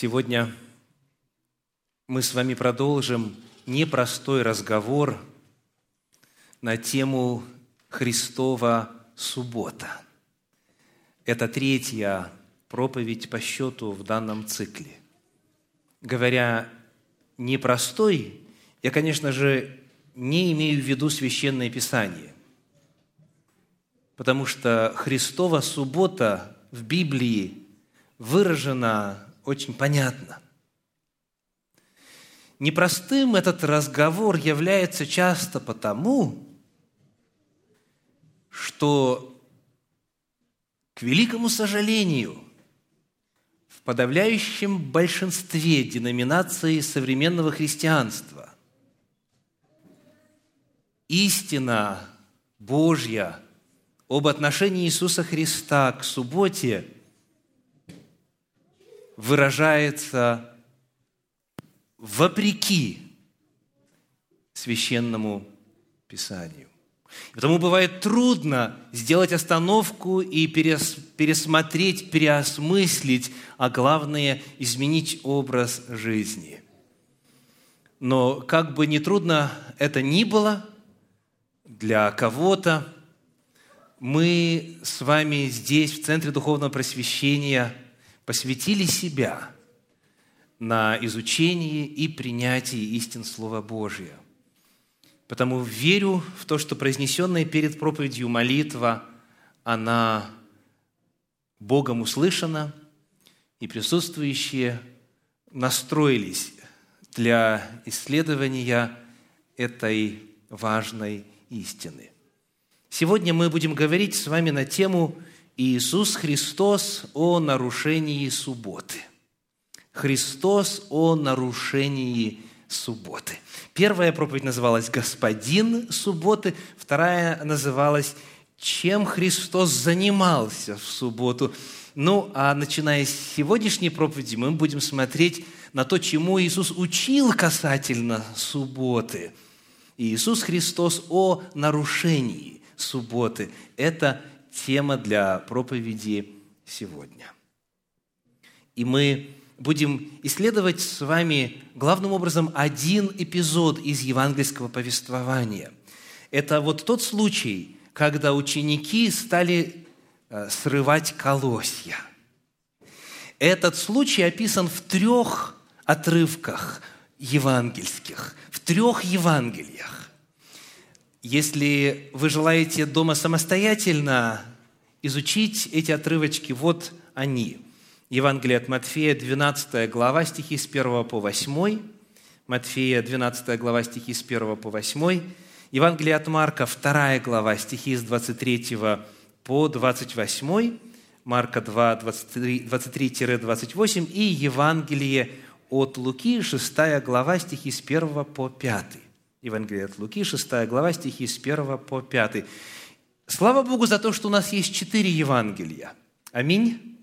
Сегодня мы с вами продолжим непростой разговор на тему Христова суббота. Это третья проповедь по счету в данном цикле. Говоря непростой, я, конечно же, не имею в виду Священное Писание, потому что Христова суббота в Библии выражена очень понятно. Непростым этот разговор является часто потому, что, к великому сожалению, в подавляющем большинстве деноминаций современного христианства истина Божья об отношении Иисуса Христа к субботе – выражается вопреки священному Писанию. Потому бывает трудно сделать остановку и пересмотреть, переосмыслить, а главное – изменить образ жизни. Но как бы ни трудно это ни было для кого-то, мы с вами здесь, в Центре Духовного Просвещения – посвятили себя на изучение и принятие истин Слова Божия. Потому верю в то, что произнесенная перед проповедью молитва, она Богом услышана, и присутствующие настроились для исследования этой важной истины. Сегодня мы будем говорить с вами на тему Иисус Христос о нарушении субботы. Христос о нарушении субботы. Первая проповедь называлась «Господин субботы», вторая называлась «Чем Христос занимался в субботу». Ну, а начиная с сегодняшней проповеди мы будем смотреть на то, чему Иисус учил касательно субботы. Иисус Христос о нарушении субботы. Это тема для проповеди сегодня. И мы будем исследовать с вами главным образом один эпизод из евангельского повествования. Это вот тот случай, когда ученики стали э, срывать колосья. Этот случай описан в трех отрывках евангельских, в трех Евангелиях. Если вы желаете дома самостоятельно изучить эти отрывочки, вот они. Евангелие от Матфея, 12 глава, стихи с 1 по 8. Матфея, 12 глава, стихи с 1 по 8. Евангелие от Марка, 2 глава, стихи с 23 по 28. Марка 2, 23-28. И Евангелие от Луки, 6 глава, стихи с 1 по 5. Евангелие от Луки, 6 глава, стихи с 1 по 5. Слава Богу за то, что у нас есть четыре Евангелия. Аминь.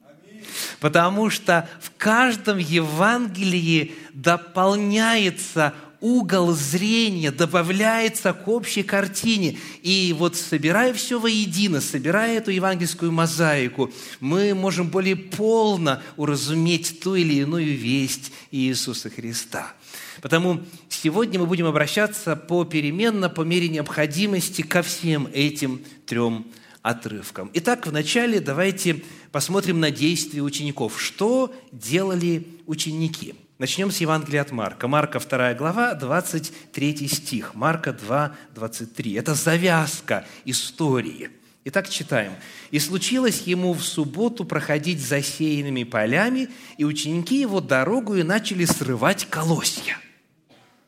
Потому что в каждом Евангелии дополняется угол зрения, добавляется к общей картине. И вот собирая все воедино, собирая эту евангельскую мозаику, мы можем более полно уразуметь ту или иную весть Иисуса Христа – Потому сегодня мы будем обращаться попеременно, по мере необходимости ко всем этим трем отрывкам. Итак, вначале давайте посмотрим на действия учеников. Что делали ученики? Начнем с Евангелия от Марка. Марка 2 глава, 23 стих. Марка 2, 23. Это завязка истории. Итак, читаем. «И случилось ему в субботу проходить засеянными полями, и ученики его дорогу и начали срывать колосья».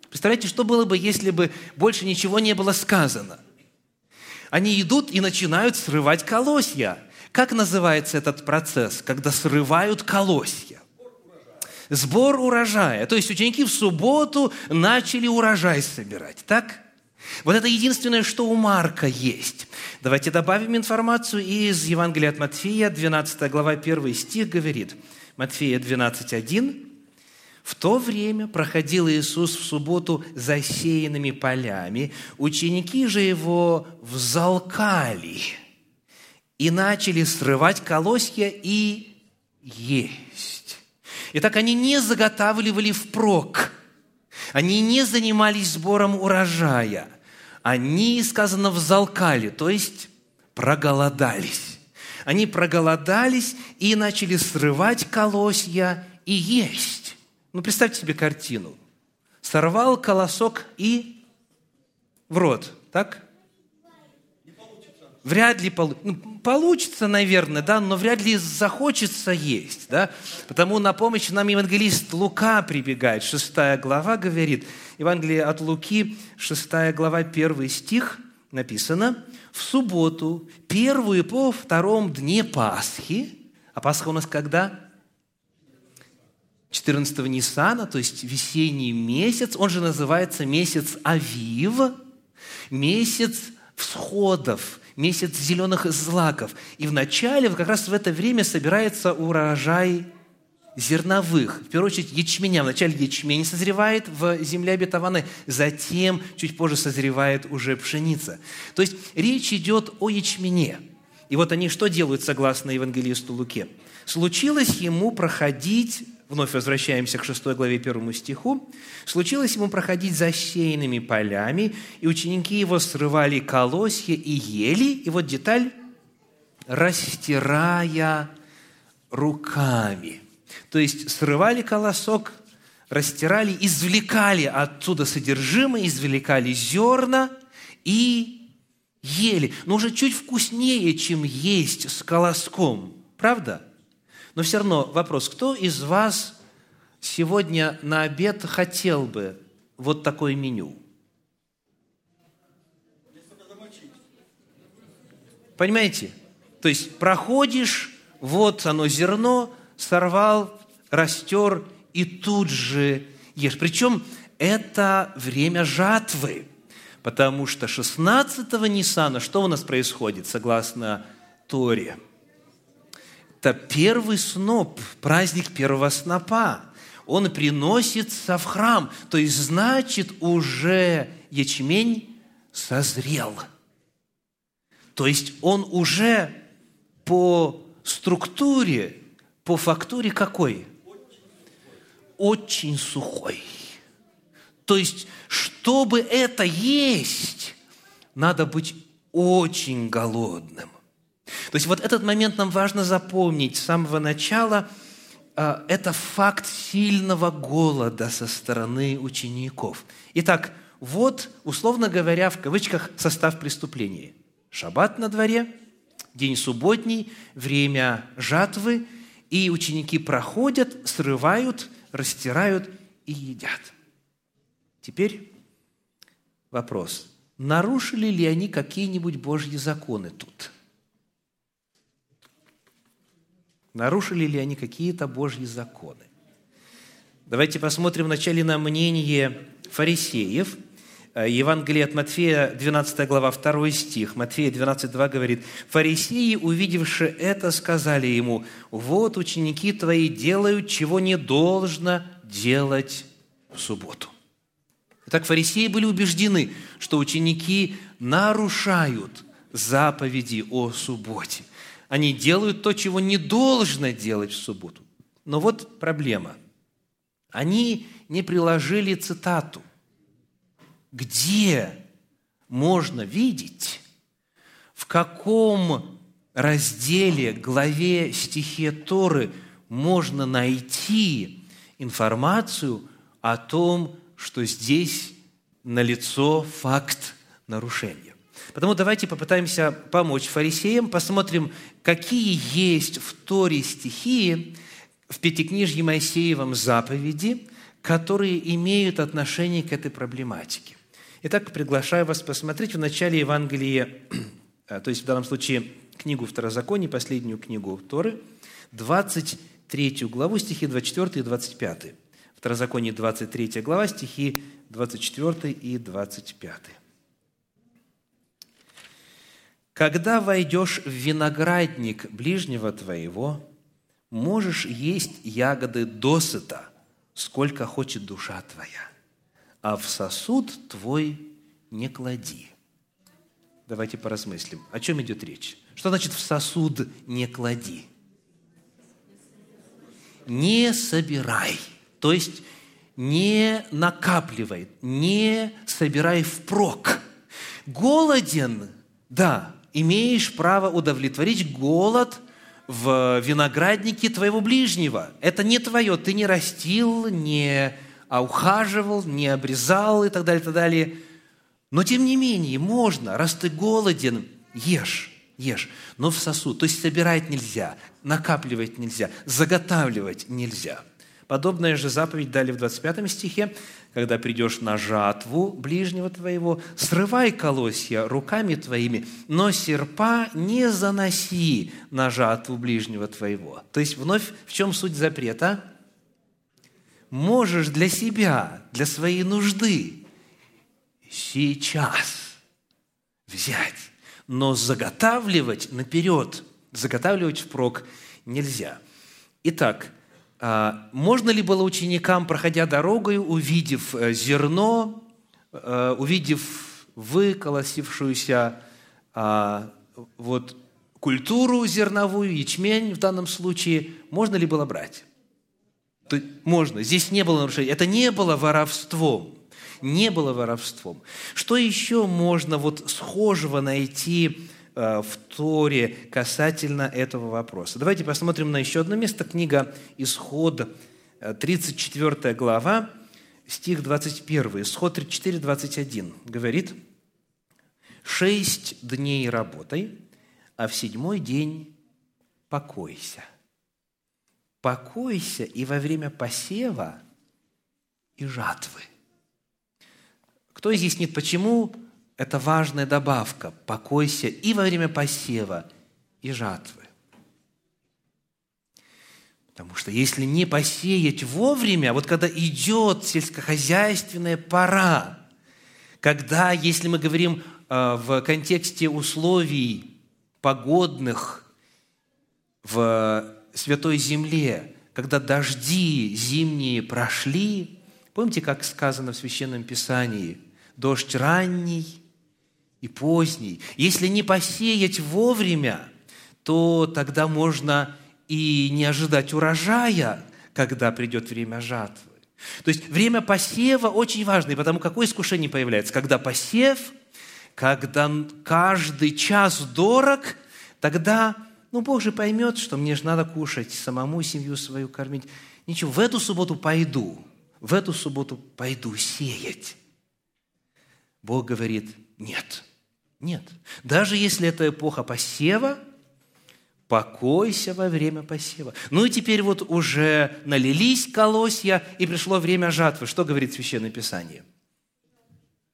Представляете, что было бы, если бы больше ничего не было сказано? Они идут и начинают срывать колосья. Как называется этот процесс, когда срывают колосья? Сбор урожая. То есть ученики в субботу начали урожай собирать. Так? Вот это единственное, что у Марка есть. Давайте добавим информацию из Евангелия от Матфея, 12 глава, 1 стих говорит. Матфея 12, 1. В то время проходил Иисус в субботу засеянными полями, ученики же его взалкали и начали срывать колосья и есть. Итак, они не заготавливали впрок, они не занимались сбором урожая, они, сказано, взалкали, то есть проголодались. Они проголодались и начали срывать колосья и есть. Ну, представьте себе картину. Сорвал колосок и в рот, так? вряд ли получится. Ну, получится, наверное, да, но вряд ли захочется есть, да. Потому на помощь нам евангелист Лука прибегает. Шестая глава говорит, Евангелие от Луки, шестая глава, первый стих, написано, «В субботу, первую по втором дне Пасхи, а Пасха у нас когда? 14 Ниссана, то есть весенний месяц, он же называется месяц Авив, месяц всходов, месяц зеленых злаков. И в начале, как раз в это время собирается урожай зерновых. В первую очередь ячменя. Вначале ячмень созревает в земле обетованной, затем, чуть позже, созревает уже пшеница. То есть речь идет о ячмене. И вот они что делают, согласно евангелисту Луке? Случилось ему проходить вновь возвращаемся к 6 главе 1 стиху, «Случилось ему проходить засеянными полями, и ученики его срывали колосья и ели». И вот деталь «растирая руками». То есть срывали колосок, растирали, извлекали оттуда содержимое, извлекали зерна и ели. Но уже чуть вкуснее, чем есть с колоском. Правда? Но все равно вопрос, кто из вас сегодня на обед хотел бы вот такое меню? Понимаете? То есть проходишь, вот оно зерно, сорвал, растер и тут же ешь. Причем это время жатвы, потому что 16-го Ниссана, что у нас происходит, согласно Торе – это первый сноп, праздник первого снопа. Он приносится в храм. То есть, значит, уже ячмень созрел. То есть, он уже по структуре, по фактуре какой? Очень сухой. То есть, чтобы это есть, надо быть очень голодным. То есть вот этот момент нам важно запомнить с самого начала. А, это факт сильного голода со стороны учеников. Итак, вот, условно говоря, в кавычках, состав преступления. Шаббат на дворе, день субботний, время жатвы, и ученики проходят, срывают, растирают и едят. Теперь вопрос. Нарушили ли они какие-нибудь Божьи законы тут? Нарушили ли они какие-то Божьи законы? Давайте посмотрим вначале на мнение фарисеев. Э, Евангелие от Матфея, 12 глава, 2 стих. Матфея 12, 2 говорит, «Фарисеи, увидевши это, сказали ему, вот ученики твои делают, чего не должно делать в субботу». Итак, фарисеи были убеждены, что ученики нарушают заповеди о субботе. Они делают то, чего не должно делать в субботу. Но вот проблема. Они не приложили цитату. Где можно видеть, в каком разделе, главе, стихе Торы можно найти информацию о том, что здесь налицо факт нарушения. Потому давайте попытаемся помочь фарисеям, посмотрим, какие есть в Торе стихии, в Пятикнижье Моисеевом заповеди, которые имеют отношение к этой проблематике. Итак, приглашаю вас посмотреть в начале Евангелия, то есть в данном случае книгу Второзакония, последнюю книгу Торы, 23 главу, стихи 24 и 25. Второзаконие, 23 глава, стихи 24 и 25. Когда войдешь в виноградник ближнего твоего, можешь есть ягоды досыта, сколько хочет душа твоя, а в сосуд твой не клади. Давайте поразмыслим. О чем идет речь? Что значит в сосуд не клади? не собирай. То есть не накапливай, не собирай впрок. Голоден, да, имеешь право удовлетворить голод в винограднике твоего ближнего. Это не твое, ты не растил, не ухаживал, не обрезал и так далее, и так далее. Но тем не менее, можно, раз ты голоден, ешь, ешь, но в сосуд. То есть собирать нельзя, накапливать нельзя, заготавливать нельзя. Подобная же заповедь дали в 25 стихе, когда придешь на жатву ближнего твоего, срывай колосья руками твоими, но серпа не заноси на жатву ближнего твоего. То есть вновь в чем суть запрета? Можешь для себя, для своей нужды сейчас взять, но заготавливать наперед, заготавливать впрок нельзя. Итак, можно ли было ученикам, проходя дорогой, увидев э, зерно, э, увидев выколосившуюся а, вот, культуру зерновую, ячмень в данном случае, можно ли было брать? Можно. Здесь не было нарушения. Это не было воровством. Не было воровством. Что еще можно вот схожего найти в Торе касательно этого вопроса. Давайте посмотрим на еще одно место. Книга Исход, 34 э, глава, стих 21. Исход 34, 21 говорит, «Шесть дней работай, а в седьмой день покойся. Покойся и во время посева и жатвы». Кто изъяснит, почему это важная добавка. Покойся и во время посева, и жатвы. Потому что если не посеять вовремя, вот когда идет сельскохозяйственная пора, когда, если мы говорим э, в контексте условий погодных в Святой Земле, когда дожди зимние прошли, помните, как сказано в Священном Писании, дождь ранний и поздний. Если не посеять вовремя, то тогда можно и не ожидать урожая, когда придет время жатвы. То есть время посева очень важно, и потому какое искушение появляется? Когда посев, когда каждый час дорог, тогда, ну, Бог же поймет, что мне же надо кушать, самому семью свою кормить. Ничего, в эту субботу пойду, в эту субботу пойду сеять. Бог говорит, нет – нет. Даже если это эпоха посева, покойся во время посева. Ну и теперь вот уже налились колосья, и пришло время жатвы. Что говорит Священное Писание?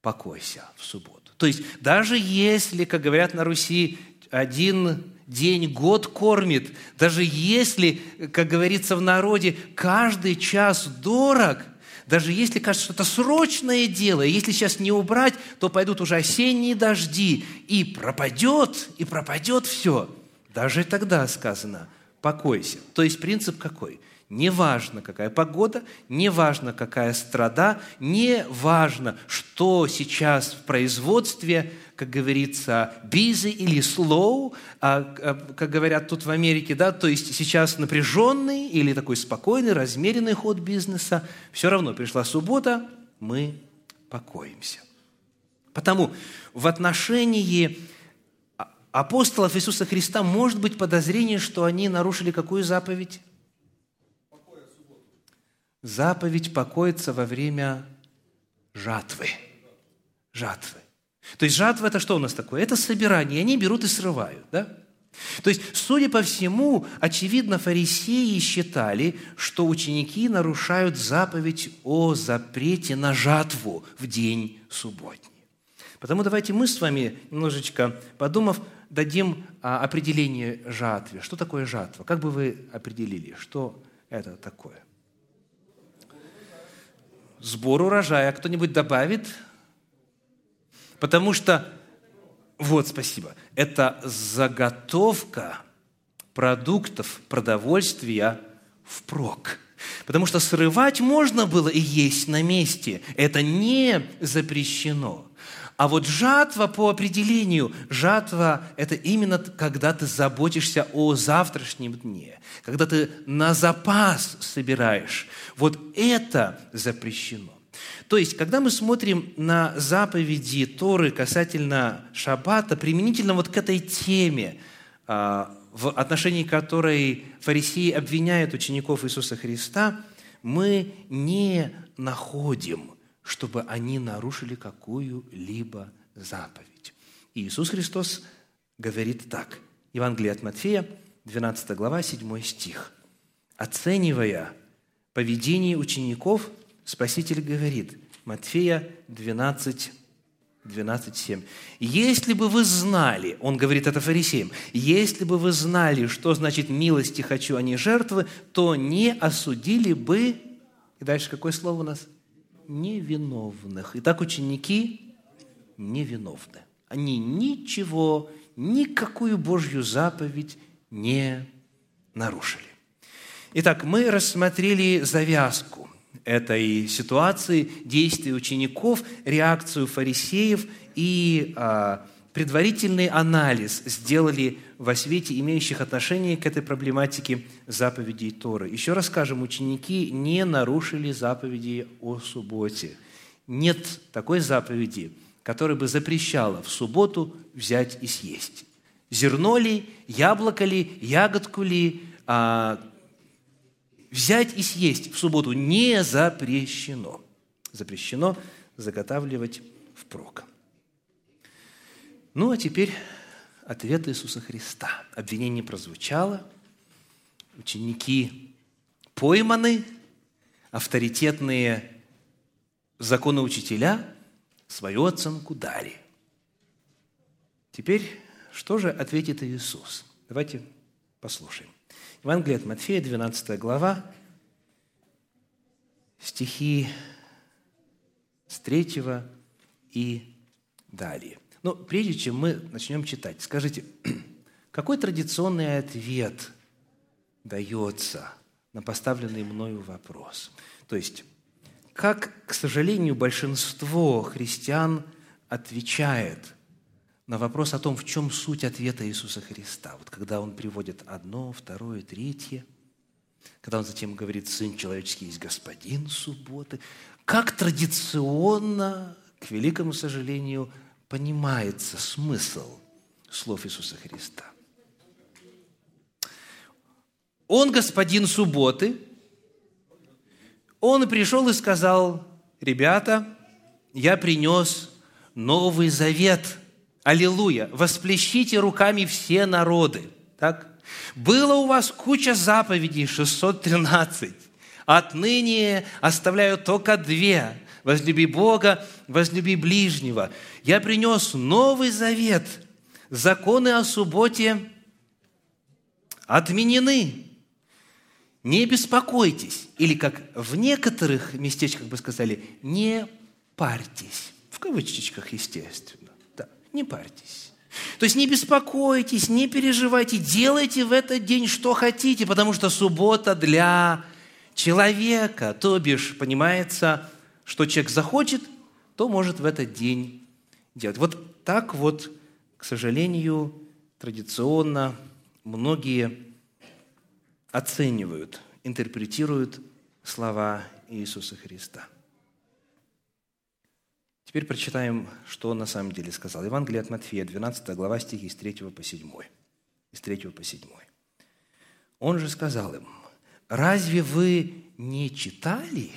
Покойся в субботу. То есть даже если, как говорят на Руси, один день год кормит, даже если, как говорится в народе, каждый час дорог – даже если кажется, что это срочное дело, если сейчас не убрать, то пойдут уже осенние дожди, и пропадет, и пропадет все. Даже тогда сказано, покойся. То есть принцип какой? Неважно, какая погода, неважно, какая страда, неважно, что сейчас в производстве – как говорится, busy или slow, а, а, как говорят тут в Америке, да, то есть сейчас напряженный или такой спокойный, размеренный ход бизнеса, все равно пришла суббота, мы покоимся. Потому в отношении апостолов Иисуса Христа может быть подозрение, что они нарушили какую заповедь? Заповедь покоиться во время жатвы. Жатвы. То есть жатва – это что у нас такое? Это собирание, они берут и срывают, да? То есть, судя по всему, очевидно, фарисеи считали, что ученики нарушают заповедь о запрете на жатву в день субботний. Потому давайте мы с вами, немножечко подумав, дадим а, определение жатве. Что такое жатва? Как бы вы определили, что это такое? Сбор урожая. Кто-нибудь добавит? Потому что, вот, спасибо, это заготовка продуктов, продовольствия впрок. Потому что срывать можно было и есть на месте. Это не запрещено. А вот жатва по определению, жатва – это именно когда ты заботишься о завтрашнем дне, когда ты на запас собираешь. Вот это запрещено. То есть, когда мы смотрим на заповеди Торы касательно шаббата, применительно вот к этой теме, а, в отношении которой фарисеи обвиняют учеников Иисуса Христа, мы не находим, чтобы они нарушили какую-либо заповедь. И Иисус Христос говорит так. Евангелие от Матфея, 12 глава, 7 стих. Оценивая поведение учеников – Спаситель говорит, Матфея 12, 12, 7. «Если бы вы знали, он говорит это фарисеям, если бы вы знали, что значит милости хочу, а не жертвы, то не осудили бы...» И дальше какое слово у нас? Невиновных. Итак, ученики невиновны. Они ничего, никакую Божью заповедь не нарушили. Итак, мы рассмотрели завязку этой ситуации, действий учеников, реакцию фарисеев и а, предварительный анализ сделали во свете имеющих отношение к этой проблематике заповедей Торы. Еще раз скажем, ученики не нарушили заповеди о субботе. Нет такой заповеди, которая бы запрещала в субботу взять и съесть. Зерно ли, яблоко ли, ягодку ли, а, взять и съесть в субботу не запрещено. Запрещено заготавливать впрок. Ну, а теперь ответ Иисуса Христа. Обвинение прозвучало, ученики пойманы, авторитетные законоучителя свою оценку дали. Теперь, что же ответит Иисус? Давайте послушаем. Евангелие от Матфея, 12 глава, стихи с 3 и далее. Но прежде чем мы начнем читать, скажите, какой традиционный ответ дается на поставленный мною вопрос? То есть, как, к сожалению, большинство христиан отвечает на вопрос о том, в чем суть ответа Иисуса Христа. Вот когда Он приводит одно, второе, третье, когда Он затем говорит, «Сын человеческий есть Господин субботы», как традиционно, к великому сожалению, понимается смысл слов Иисуса Христа. Он господин субботы, он пришел и сказал, ребята, я принес Новый Завет – Аллилуйя! Восплещите руками все народы. Так? Было у вас куча заповедей, 613. Отныне оставляю только две. Возлюби Бога, возлюби ближнего. Я принес Новый Завет. Законы о субботе отменены. Не беспокойтесь. Или, как в некоторых местечках бы сказали, не парьтесь. В кавычечках, естественно не парьтесь. То есть не беспокойтесь, не переживайте, делайте в этот день, что хотите, потому что суббота для человека, то бишь, понимается, что человек захочет, то может в этот день делать. Вот так вот, к сожалению, традиционно многие оценивают, интерпретируют слова Иисуса Христа – Теперь прочитаем, что он на самом деле сказал. Евангелие от Матфея, 12 глава, стихи с 3 по 7. Из 3 по 7. Он же сказал им, «Разве вы не читали,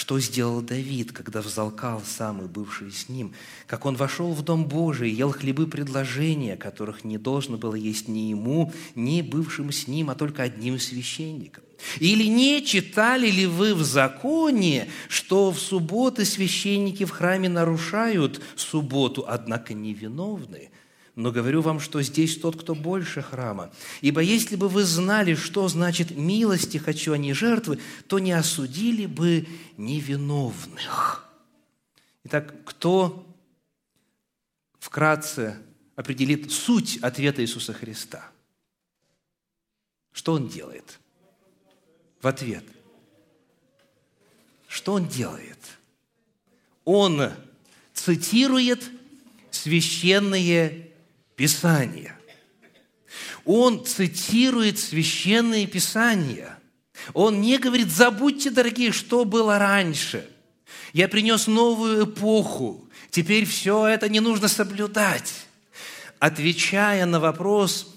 что сделал Давид, когда взалкал самый бывший с ним, как он вошел в Дом Божий, ел хлебы предложения, которых не должно было есть ни ему, ни бывшим с ним, а только одним священником? Или не читали ли вы в законе, что в субботы священники в храме нарушают субботу, однако невиновны? Но говорю вам, что здесь тот, кто больше храма. Ибо если бы вы знали, что значит «милости хочу, а не жертвы», то не осудили бы невиновных. Итак, кто вкратце определит суть ответа Иисуса Христа? Что Он делает? В ответ. Что Он делает? Он цитирует священные писания. Он цитирует священные писания. Он не говорит, забудьте, дорогие, что было раньше. Я принес новую эпоху. Теперь все это не нужно соблюдать. Отвечая на вопрос,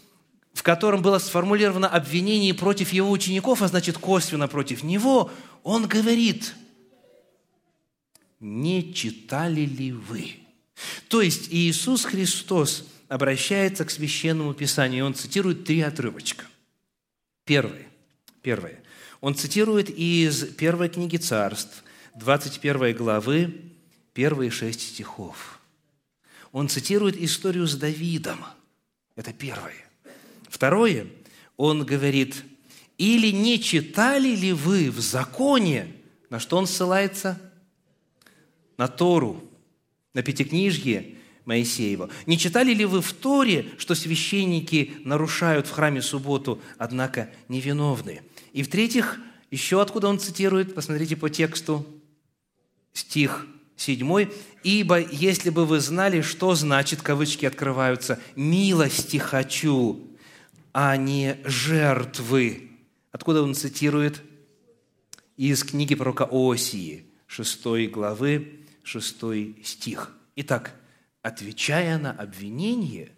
в котором было сформулировано обвинение против его учеников, а значит косвенно против него, он говорит, не читали ли вы? То есть Иисус Христос обращается к Священному Писанию, и он цитирует три отрывочка. Первое. Первое. Он цитирует из первой книги царств, 21 главы, первые шесть стихов. Он цитирует историю с Давидом. Это первое. Второе, он говорит, или не читали ли вы в законе, на что он ссылается? На Тору, на Пятикнижье Моисеева. Не читали ли вы в Торе, что священники нарушают в храме субботу, однако невиновны? И в-третьих, еще откуда он цитирует, посмотрите по тексту, стих 7. «Ибо если бы вы знали, что значит, кавычки открываются, «милости хочу», а не жертвы. Откуда он цитирует? Из книги пророка Осии, 6 главы, 6 стих. Итак, отвечая на обвинение,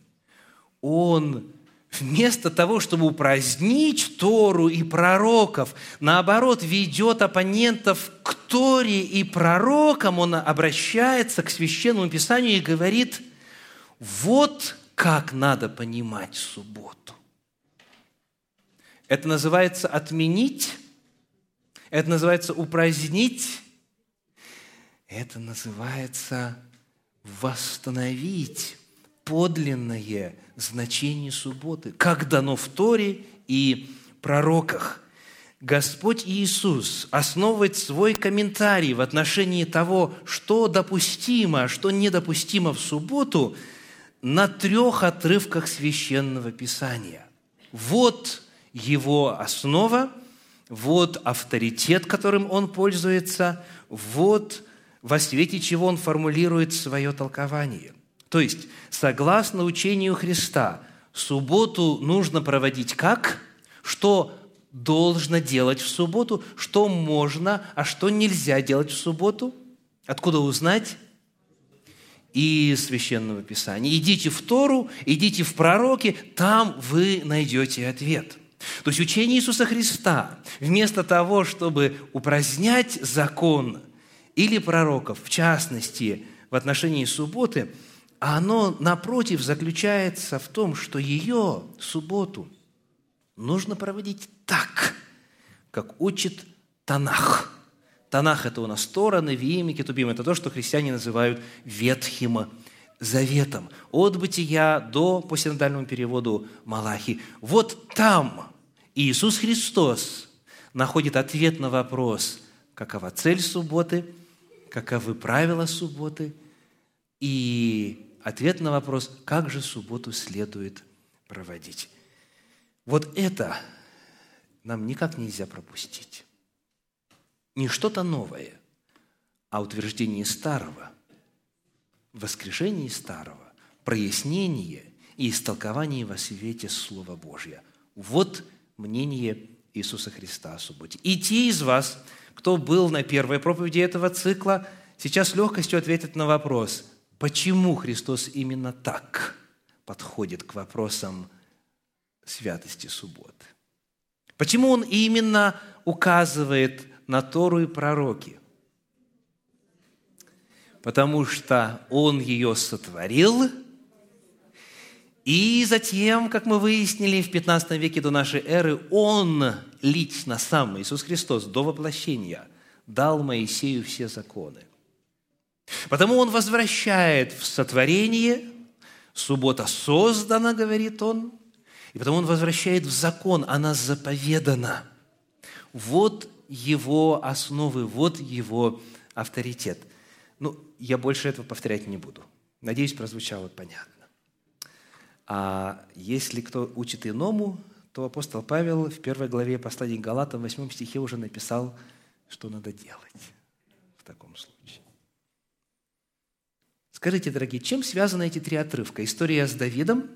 он вместо того, чтобы упразднить Тору и пророков, наоборот, ведет оппонентов к Торе и пророкам, он обращается к Священному Писанию и говорит, вот как надо понимать субботу. Это называется отменить, это называется упразднить, это называется восстановить подлинное значение субботы, как дано в Торе и пророках. Господь Иисус основывает свой комментарий в отношении того, что допустимо, а что недопустимо в субботу, на трех отрывках Священного Писания. Вот его основа, вот авторитет, которым он пользуется, вот во свете чего он формулирует свое толкование. То есть, согласно учению Христа, субботу нужно проводить как? Что должно делать в субботу, что можно, а что нельзя делать в субботу? Откуда узнать? Из Священного Писания. Идите в Тору, идите в пророки, там вы найдете ответ – то есть учение Иисуса Христа, вместо того, чтобы упразднять закон или пророков, в частности, в отношении субботы, оно, напротив, заключается в том, что ее, субботу, нужно проводить так, как учит Танах. Танах – это у нас Тора, Навиим и Кетубим. Это то, что христиане называют Ветхим Заветом. От Бытия до, по синодальному переводу, Малахи. Вот там Иисус Христос находит ответ на вопрос, какова цель субботы, каковы правила субботы, и ответ на вопрос, как же субботу следует проводить. Вот это нам никак нельзя пропустить. Не что-то новое, а утверждение старого, воскрешение старого, прояснение и истолкование во свете Слова Божьего. Вот мнение Иисуса Христа о субботе. И те из вас, кто был на первой проповеди этого цикла, сейчас с легкостью ответят на вопрос, почему Христос именно так подходит к вопросам святости субботы. Почему Он именно указывает на Тору и пророки? Потому что Он ее сотворил – и затем, как мы выяснили, в 15 веке до нашей эры, Он лично, сам Иисус Христос, до воплощения, дал Моисею все законы. Потому Он возвращает в сотворение, суббота создана, говорит Он, и потому Он возвращает в закон, она заповедана. Вот Его основы, вот Его авторитет. Ну, я больше этого повторять не буду. Надеюсь, прозвучало понятно. А если кто учит иному, то апостол Павел в первой главе послания к Галатам, в восьмом стихе уже написал, что надо делать в таком случае. Скажите, дорогие, чем связаны эти три отрывка? История с Давидом,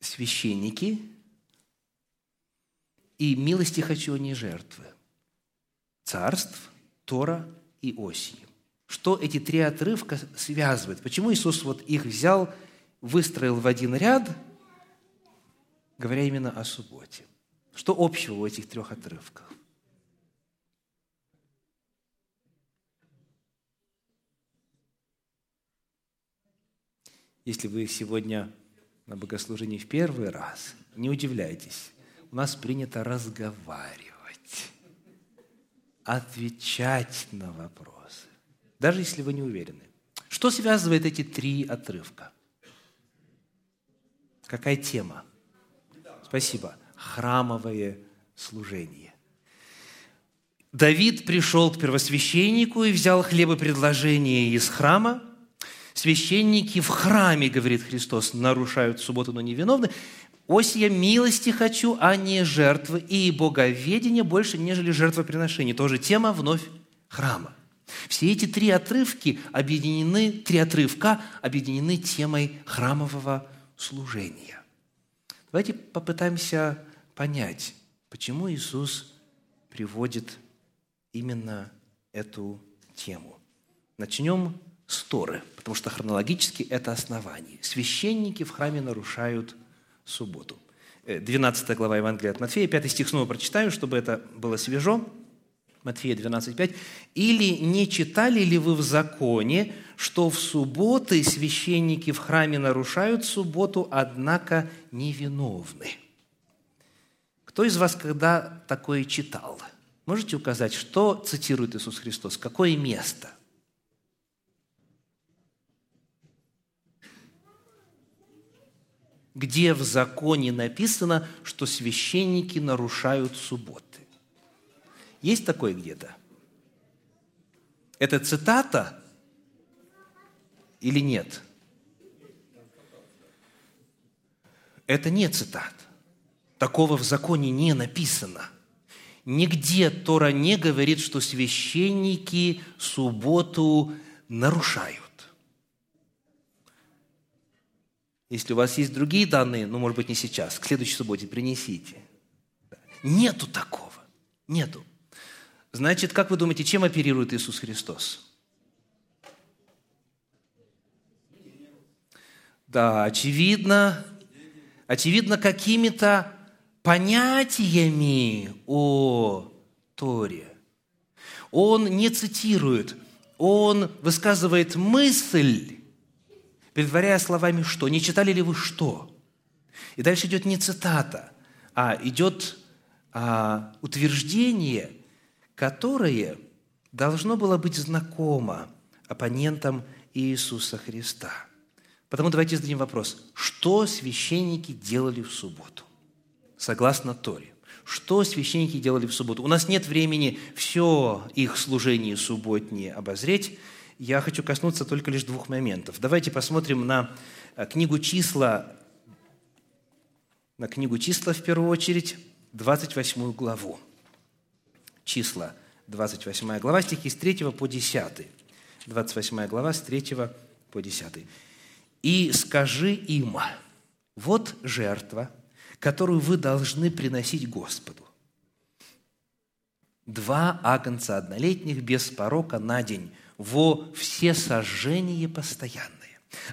священники и милости хочу, а не жертвы. Царств, Тора и Осии. Что эти три отрывка связывают? Почему Иисус вот их взял, выстроил в один ряд, говоря именно о субботе? Что общего в этих трех отрывках? Если вы сегодня на богослужении в первый раз, не удивляйтесь, у нас принято разговаривать, отвечать на вопросы, даже если вы не уверены. Что связывает эти три отрывка? Какая тема? Спасибо. Храмовое служение. Давид пришел к первосвященнику и взял хлебопредложение из храма. Священники в храме, говорит Христос, нарушают субботу, но невиновны. Осия милости хочу, а не жертвы, и боговедение больше, нежели жертвоприношение. Тоже тема вновь храма. Все эти три отрывки объединены, три отрывка объединены темой храмового служения. Давайте попытаемся понять, почему Иисус приводит именно эту тему. Начнем с Торы, потому что хронологически это основание. Священники в храме нарушают субботу. 12 э, глава Евангелия от Матфея, 5 стих снова прочитаю, чтобы это было свежо. Матфея 12, 5. «Или не читали ли вы в законе, что в субботы священники в храме нарушают субботу, однако невиновны?» Кто из вас когда такое читал? Можете указать, что цитирует Иисус Христос? Какое место? где в законе написано, что священники нарушают субботы. Есть такое где-то? Это цитата или нет? Это не цитат. Такого в законе не написано. Нигде Тора не говорит, что священники субботу нарушают. Если у вас есть другие данные, ну, может быть, не сейчас, к следующей субботе принесите. Нету такого. Нету. Значит, как вы думаете, чем оперирует Иисус Христос? Да, очевидно, очевидно, какими-то понятиями о Торе. Он не цитирует, он высказывает мысль, предваряя словами «что». Не читали ли вы «что»? И дальше идет не цитата, а идет а, утверждение, которое должно было быть знакомо оппонентам Иисуса Христа. Потому давайте зададим вопрос. Что священники делали в субботу? Согласно Торе. Что священники делали в субботу? У нас нет времени все их служение субботнее обозреть, я хочу коснуться только лишь двух моментов. Давайте посмотрим на э, книгу числа, на книгу числа в первую очередь, 28 главу. Числа, 28 глава, стихи с 3 по 10. 28 глава, с 3 по 10. «И скажи им, вот жертва, которую вы должны приносить Господу. Два агнца однолетних без порока на день, во все сожжения постоянные.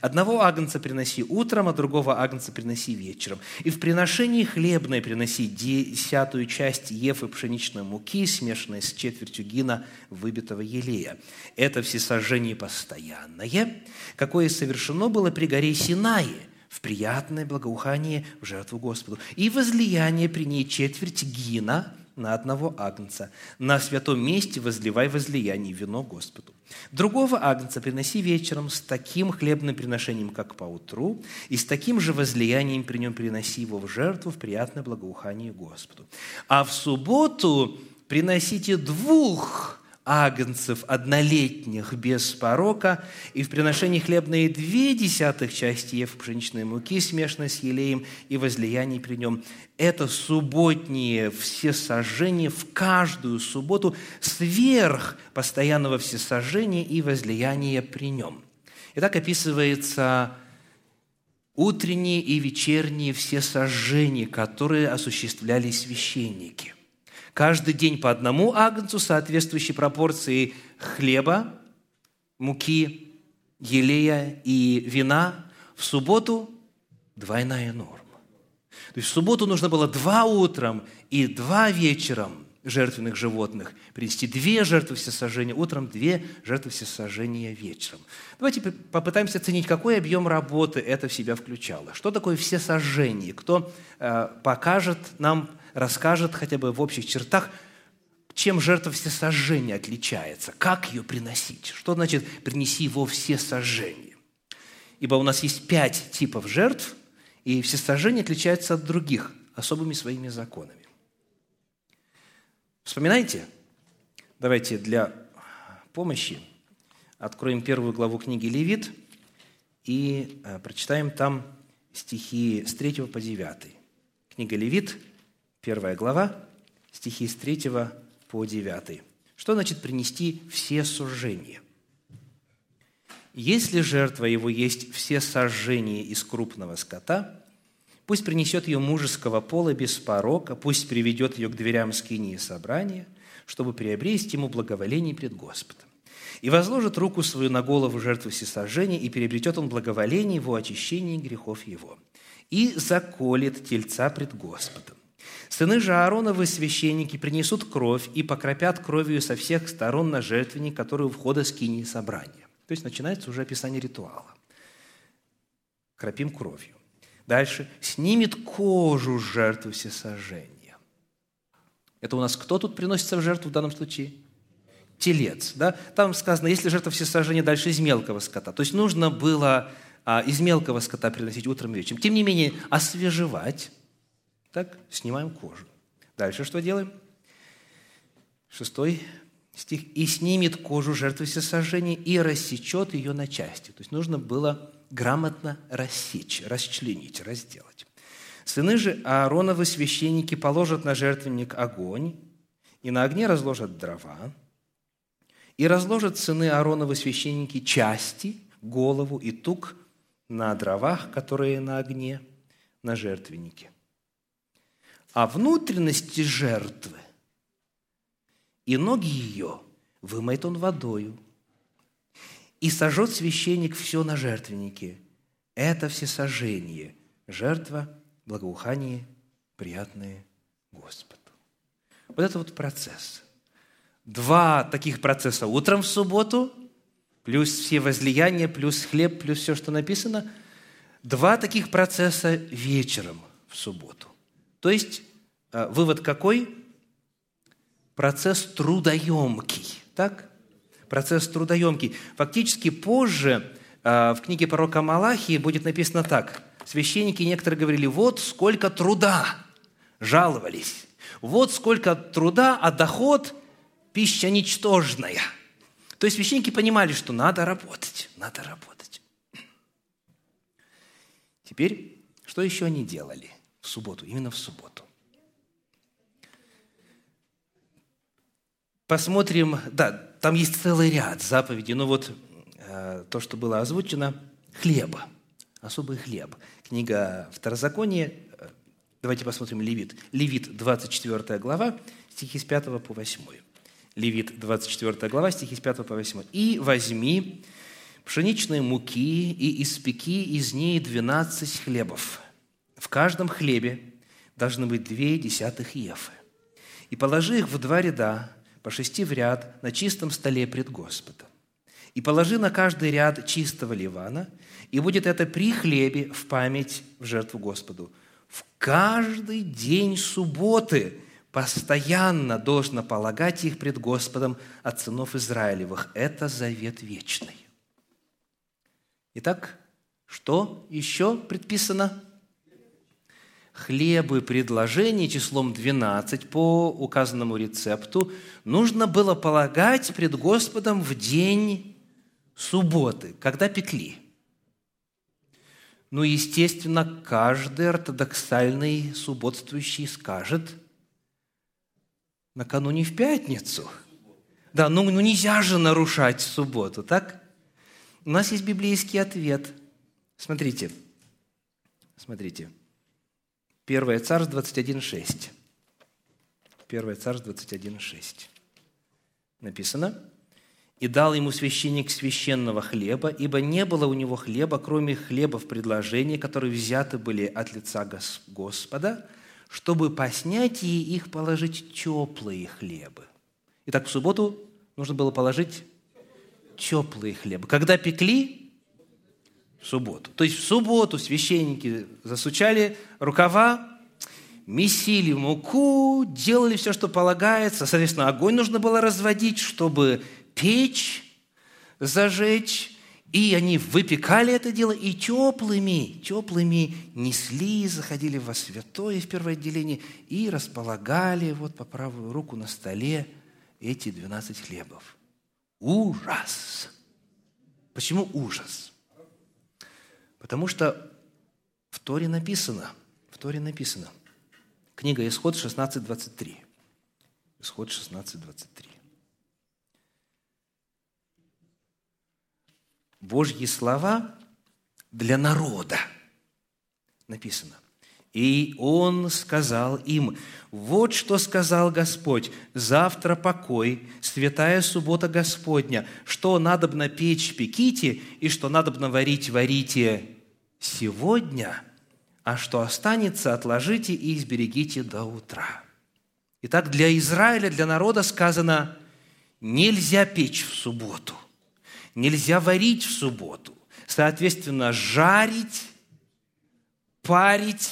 Одного агнца приноси утром, а другого агнца приноси вечером. И в приношении хлебное приноси десятую часть ефы пшеничной муки, смешанной с четвертью гина выбитого елея. Это всесожжение постоянное, какое совершено было при горе Синае, в приятное благоухание в жертву Господу. И возлияние при ней четверть гина на одного агнца. На святом месте возливай возлияние вино Господу. Другого агнца приноси вечером с таким хлебным приношением, как по утру, и с таким же возлиянием при нем приноси его в жертву в приятное благоухание Господу. А в субботу приносите двух агнцев однолетних без порока, и в приношении хлебные две десятых части ев пшеничной муки, смешанной с елеем, и возлияние при нем. Это субботние всесожжения в каждую субботу сверх постоянного всесожжения и возлияния при нем. И так описывается утренние и вечерние все сожжения, которые осуществляли священники. Каждый день по одному агнцу, соответствующей пропорции хлеба, муки, елея и вина. В субботу двойная норма. То есть в субботу нужно было два утром и два вечером жертвенных животных принести две жертвы всесожжения утром, две жертвы всесожжения вечером. Давайте попытаемся оценить, какой объем работы это в себя включало. Что такое всесожжение? Кто э, покажет нам, расскажет хотя бы в общих чертах, чем жертва всесожжения отличается, как ее приносить, что значит «принеси его всесожжение». Ибо у нас есть пять типов жертв, и всесожжение отличается от других особыми своими законами. Вспоминаете? Давайте для помощи откроем первую главу книги Левит и э, прочитаем там стихи с 3 по 9. Книга Левит, первая глава, стихи с 3 по 9. Что значит принести все сожжения? Если жертва его есть все сожжения из крупного скота, Пусть принесет ее мужеского пола без порока, пусть приведет ее к дверям скинии собрания, чтобы приобрести ему благоволение пред Господом. И возложит руку свою на голову жертвы всесожжения, и приобретет он благоволение его очищении грехов его. И заколет тельца пред Господом. Сыны же Аароновы священники принесут кровь и покропят кровью со всех сторон на жертвенник, который у входа скинии собрания. То есть начинается уже описание ритуала. Кропим кровью. Дальше. Снимет кожу жертвы всесожжения. Это у нас кто тут приносится в жертву в данном случае? Телец. Да? Там сказано, если жертва всесожжения, дальше из мелкого скота. То есть нужно было а, из мелкого скота приносить утром и вечером. Тем не менее, освежевать. Так, снимаем кожу. Дальше что делаем? Шестой стих. «И снимет кожу жертвы всесожжения и рассечет ее на части». То есть нужно было грамотно рассечь, расчленить, разделать. Сыны же Аароновы священники положат на жертвенник огонь, и на огне разложат дрова, и разложат сыны Аароновы священники части, голову и тук на дровах, которые на огне, на жертвеннике. А внутренности жертвы и ноги ее вымоет он водою – и сожжет священник все на жертвеннике. Это все сожжение, жертва, благоухание, приятное Господу. Вот это вот процесс. Два таких процесса утром в субботу, плюс все возлияния, плюс хлеб, плюс все, что написано. Два таких процесса вечером в субботу. То есть э, вывод какой? Процесс трудоемкий. Так? процесс трудоемкий. Фактически позже а, в книге пророка Малахии будет написано так. Священники некоторые говорили, вот сколько труда, жаловались. Вот сколько труда, а доход – пища ничтожная. То есть священники понимали, что надо работать, надо работать. Теперь, что еще они делали в субботу, именно в субботу? Посмотрим, да, там есть целый ряд заповедей, но вот э, то, что было озвучено, хлеба, особый хлеб. Книга Второзакония, э, давайте посмотрим Левит. Левит, 24 глава, стихи с 5 по 8. Левит, 24 глава, стихи с 5 по 8. «И возьми пшеничной муки и испеки из ней двенадцать хлебов. В каждом хлебе должны быть две десятых ефы. И положи их в два ряда, по шести в ряд на чистом столе пред Господом. И положи на каждый ряд чистого ливана, и будет это при хлебе в память в жертву Господу. В каждый день субботы постоянно должно полагать их пред Господом от сынов Израилевых. Это завет вечный. Итак, что еще предписано? Хлебы предложений числом 12 по указанному рецепту нужно было полагать пред Господом в день субботы, когда пекли. Ну, естественно, каждый ортодоксальный субботствующий скажет накануне в пятницу. Да, ну, ну нельзя же нарушать субботу, так? у нас есть библейский ответ. Смотрите, смотрите. Первое Царство 21.6. Первое Царство 21.6. Написано, «И дал ему священник священного хлеба, ибо не было у него хлеба, кроме хлеба в предложении, которые взяты были от лица Господа, чтобы по снятии их положить теплые хлебы». Итак, в субботу нужно было положить теплые хлебы. Когда пекли? В субботу. То есть в субботу священники засучали рукава, месили муку, делали все, что полагается. Соответственно, огонь нужно было разводить, чтобы печь зажечь. И они выпекали это дело и теплыми, теплыми несли, заходили во святое в первое отделение и располагали вот по правую руку на столе эти 12 хлебов. Ужас! Почему ужас? Потому что в Торе написано, в Торе написано, книга Исход 16.23. Исход 16.23. Божьи слова для народа написано. И он сказал им, вот что сказал Господь, завтра покой, святая суббота Господня, что надобно печь, пеките, и что надобно варить, варите сегодня, а что останется, отложите и изберегите до утра. Итак, для Израиля, для народа сказано, нельзя печь в субботу, нельзя варить в субботу, соответственно, жарить, парить,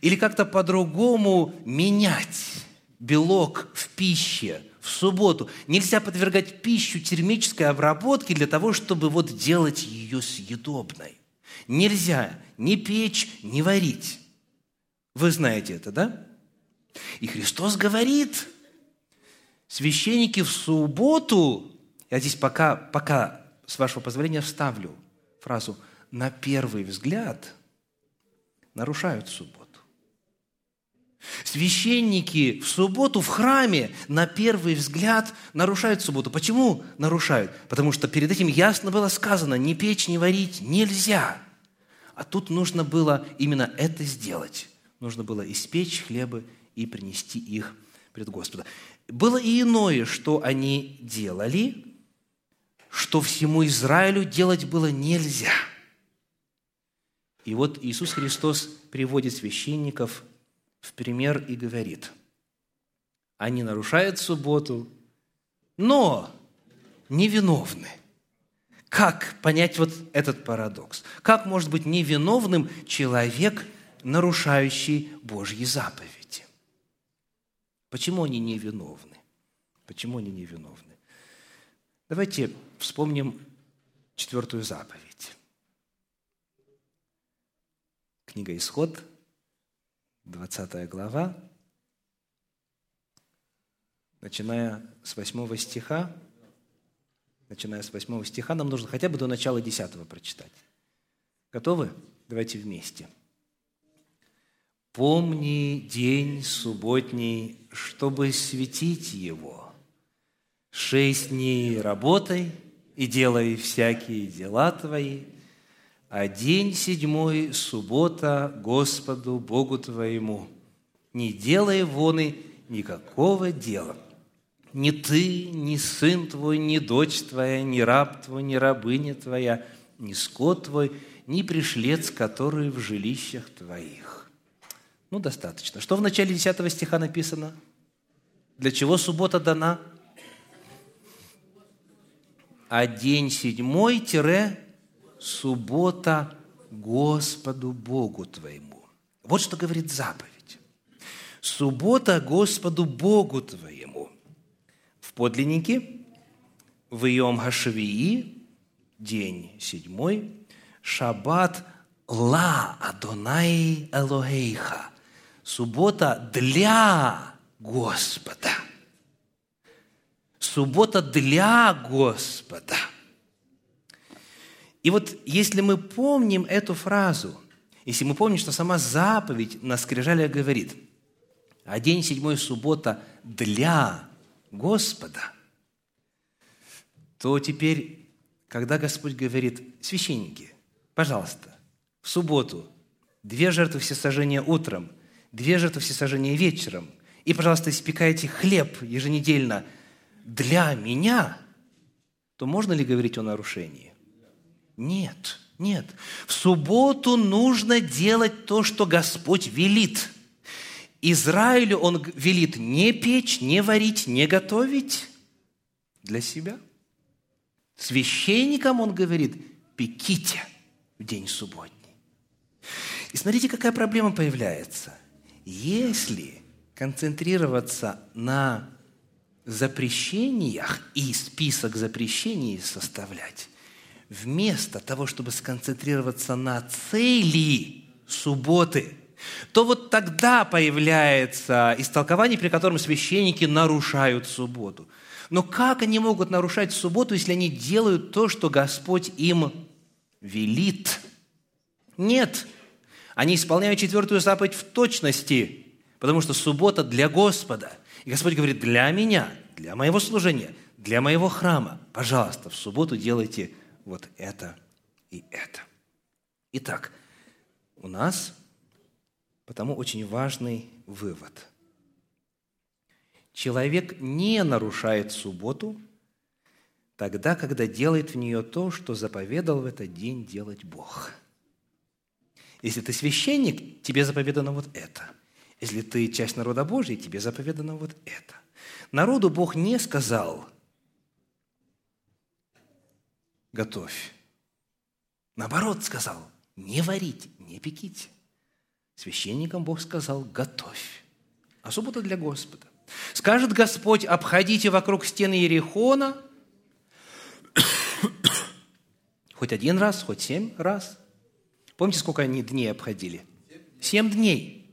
или как-то по-другому менять белок в пище в субботу. Нельзя подвергать пищу термической обработке для того, чтобы вот делать ее съедобной. Нельзя ни печь, ни варить. Вы знаете это, да? И Христос говорит, священники в субботу, я здесь пока, пока с вашего позволения вставлю фразу, на первый взгляд нарушают субботу. Священники в субботу в храме на первый взгляд нарушают субботу. Почему нарушают? Потому что перед этим ясно было сказано, не печь, не варить нельзя. А тут нужно было именно это сделать. Нужно было испечь хлебы и принести их пред Господа. Было и иное, что они делали, что всему Израилю делать было нельзя. И вот Иисус Христос приводит священников в пример и говорит, они нарушают субботу, но невиновны. Как понять вот этот парадокс? Как может быть невиновным человек, нарушающий Божьи заповеди? Почему они невиновны? Почему они невиновны? Давайте вспомним четвертую заповедь. Книга Исход, 20 глава, начиная с 8 стиха, начиная с 8 стиха, нам нужно хотя бы до начала 10 прочитать. Готовы? Давайте вместе. «Помни день субботний, чтобы светить его. Шесть дней работай и делай всякие дела твои, а день седьмой – суббота Господу Богу твоему. Не делай воны никакого дела. Ни ты, ни сын твой, ни дочь твоя, ни раб твой, ни рабыня твоя, ни скот твой, ни пришлец, который в жилищах твоих». Ну, достаточно. Что в начале 10 стиха написано? Для чего суббота дана? А день седьмой тире суббота Господу Богу твоему. Вот что говорит заповедь. Суббота Господу Богу твоему. В подлиннике в Иом Гашвии, день седьмой, шаббат ла Адонай Элогейха. Суббота для Господа. Суббота для Господа – и вот если мы помним эту фразу, если мы помним, что сама заповедь на скрижале говорит, а день седьмой суббота для Господа, то теперь когда Господь говорит, священники, пожалуйста, в субботу две жертвы всесожжения утром, две жертвы всесожжения вечером, и, пожалуйста, испекайте хлеб еженедельно для меня, то можно ли говорить о нарушении? Нет, нет. В субботу нужно делать то, что Господь велит. Израилю Он велит не печь, не варить, не готовить для себя. Священникам Он говорит, пеките в день субботний. И смотрите, какая проблема появляется. Если концентрироваться на запрещениях и список запрещений составлять, вместо того, чтобы сконцентрироваться на цели субботы, то вот тогда появляется истолкование, при котором священники нарушают субботу. Но как они могут нарушать субботу, если они делают то, что Господь им велит? Нет, они исполняют четвертую заповедь в точности, потому что суббота для Господа. И Господь говорит, для меня, для моего служения, для моего храма, пожалуйста, в субботу делайте вот это и это. Итак, у нас потому очень важный вывод. Человек не нарушает субботу тогда, когда делает в нее то, что заповедал в этот день делать Бог – если ты священник, тебе заповедано вот это. Если ты часть народа Божьей, тебе заповедано вот это. Народу Бог не сказал «готовь». Наоборот сказал «не варить, не пеките». Священникам Бог сказал «готовь». А суббота для Господа. Скажет Господь, обходите вокруг стены Ерехона хоть один раз, хоть семь раз – Помните, сколько они дней обходили? Семь дней.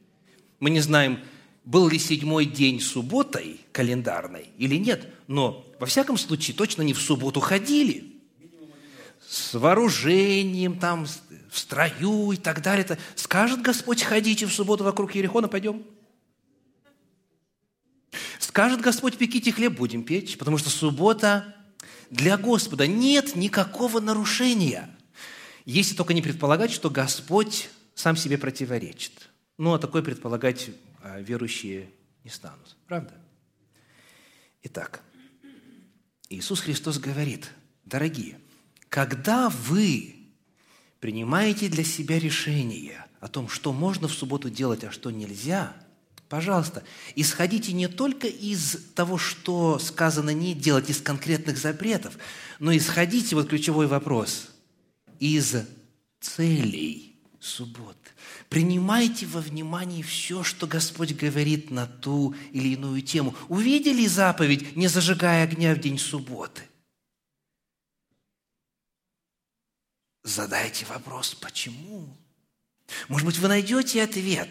Мы не знаем, был ли седьмой день субботой календарной или нет, но во всяком случае точно не в субботу ходили. С вооружением, там, в строю и так далее. Скажет Господь, ходите в субботу вокруг Ерехона, пойдем. Скажет Господь, пеките хлеб, будем печь, потому что суббота для Господа. Нет никакого нарушения – если только не предполагать, что Господь сам себе противоречит. Ну, а такое предполагать а, верующие не станут. Правда? Итак, Иисус Христос говорит, дорогие, когда вы принимаете для себя решение о том, что можно в субботу делать, а что нельзя, пожалуйста, исходите не только из того, что сказано не делать, из конкретных запретов, но исходите, вот ключевой вопрос – из целей суббот. Принимайте во внимание все, что Господь говорит на ту или иную тему. Увидели заповедь, не зажигая огня в день субботы? Задайте вопрос, почему? Может быть, вы найдете ответ.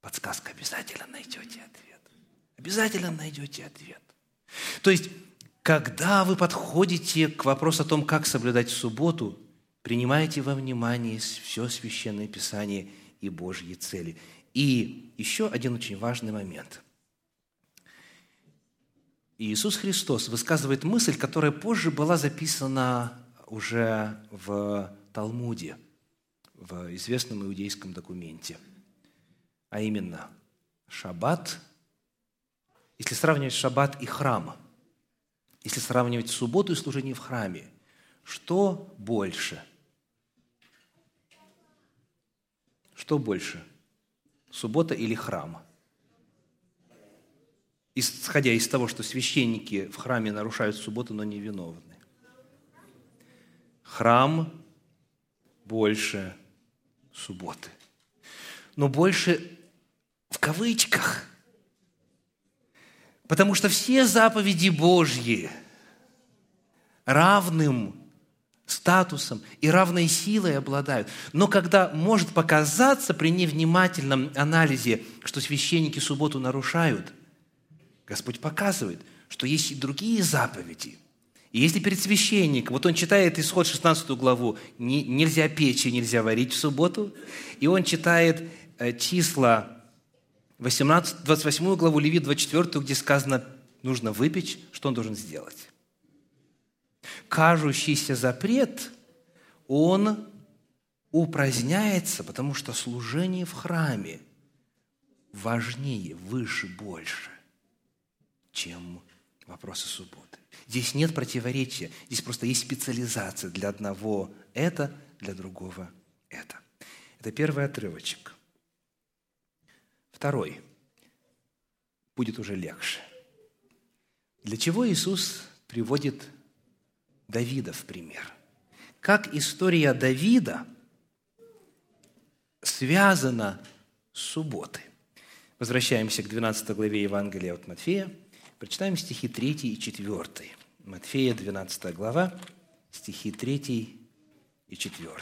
Подсказка обязательно найдете ответ. Обязательно найдете ответ. То есть когда вы подходите к вопросу о том, как соблюдать субботу, принимайте во внимание все Священное Писание и Божьи цели. И еще один очень важный момент. Иисус Христос высказывает мысль, которая позже была записана уже в Талмуде, в известном иудейском документе. А именно, шаббат, если сравнивать шаббат и храм – если сравнивать субботу и служение в храме, что больше? Что больше? Суббота или храм? Исходя из того, что священники в храме нарушают субботу, но не виновны. Храм больше субботы. Но больше в кавычках – Потому что все заповеди Божьи равным статусом и равной силой обладают. Но когда может показаться при невнимательном анализе, что священники субботу нарушают, Господь показывает, что есть и другие заповеди. И если перед священником, вот он читает исход 16 главу, не, нельзя печь и нельзя варить в субботу, и он читает э, числа 18, 28 главу Левит 24, где сказано, нужно выпечь, что он должен сделать? кажущийся запрет, он упраздняется, потому что служение в храме важнее, выше, больше, чем вопросы субботы. Здесь нет противоречия, здесь просто есть специализация для одного это, для другого это. Это первый отрывочек. Второй. Будет уже легче. Для чего Иисус приводит Давида в пример? Как история Давида связана с субботой? Возвращаемся к 12 главе Евангелия от Матфея. Прочитаем стихи 3 и 4. Матфея, 12 глава, стихи 3 и 4.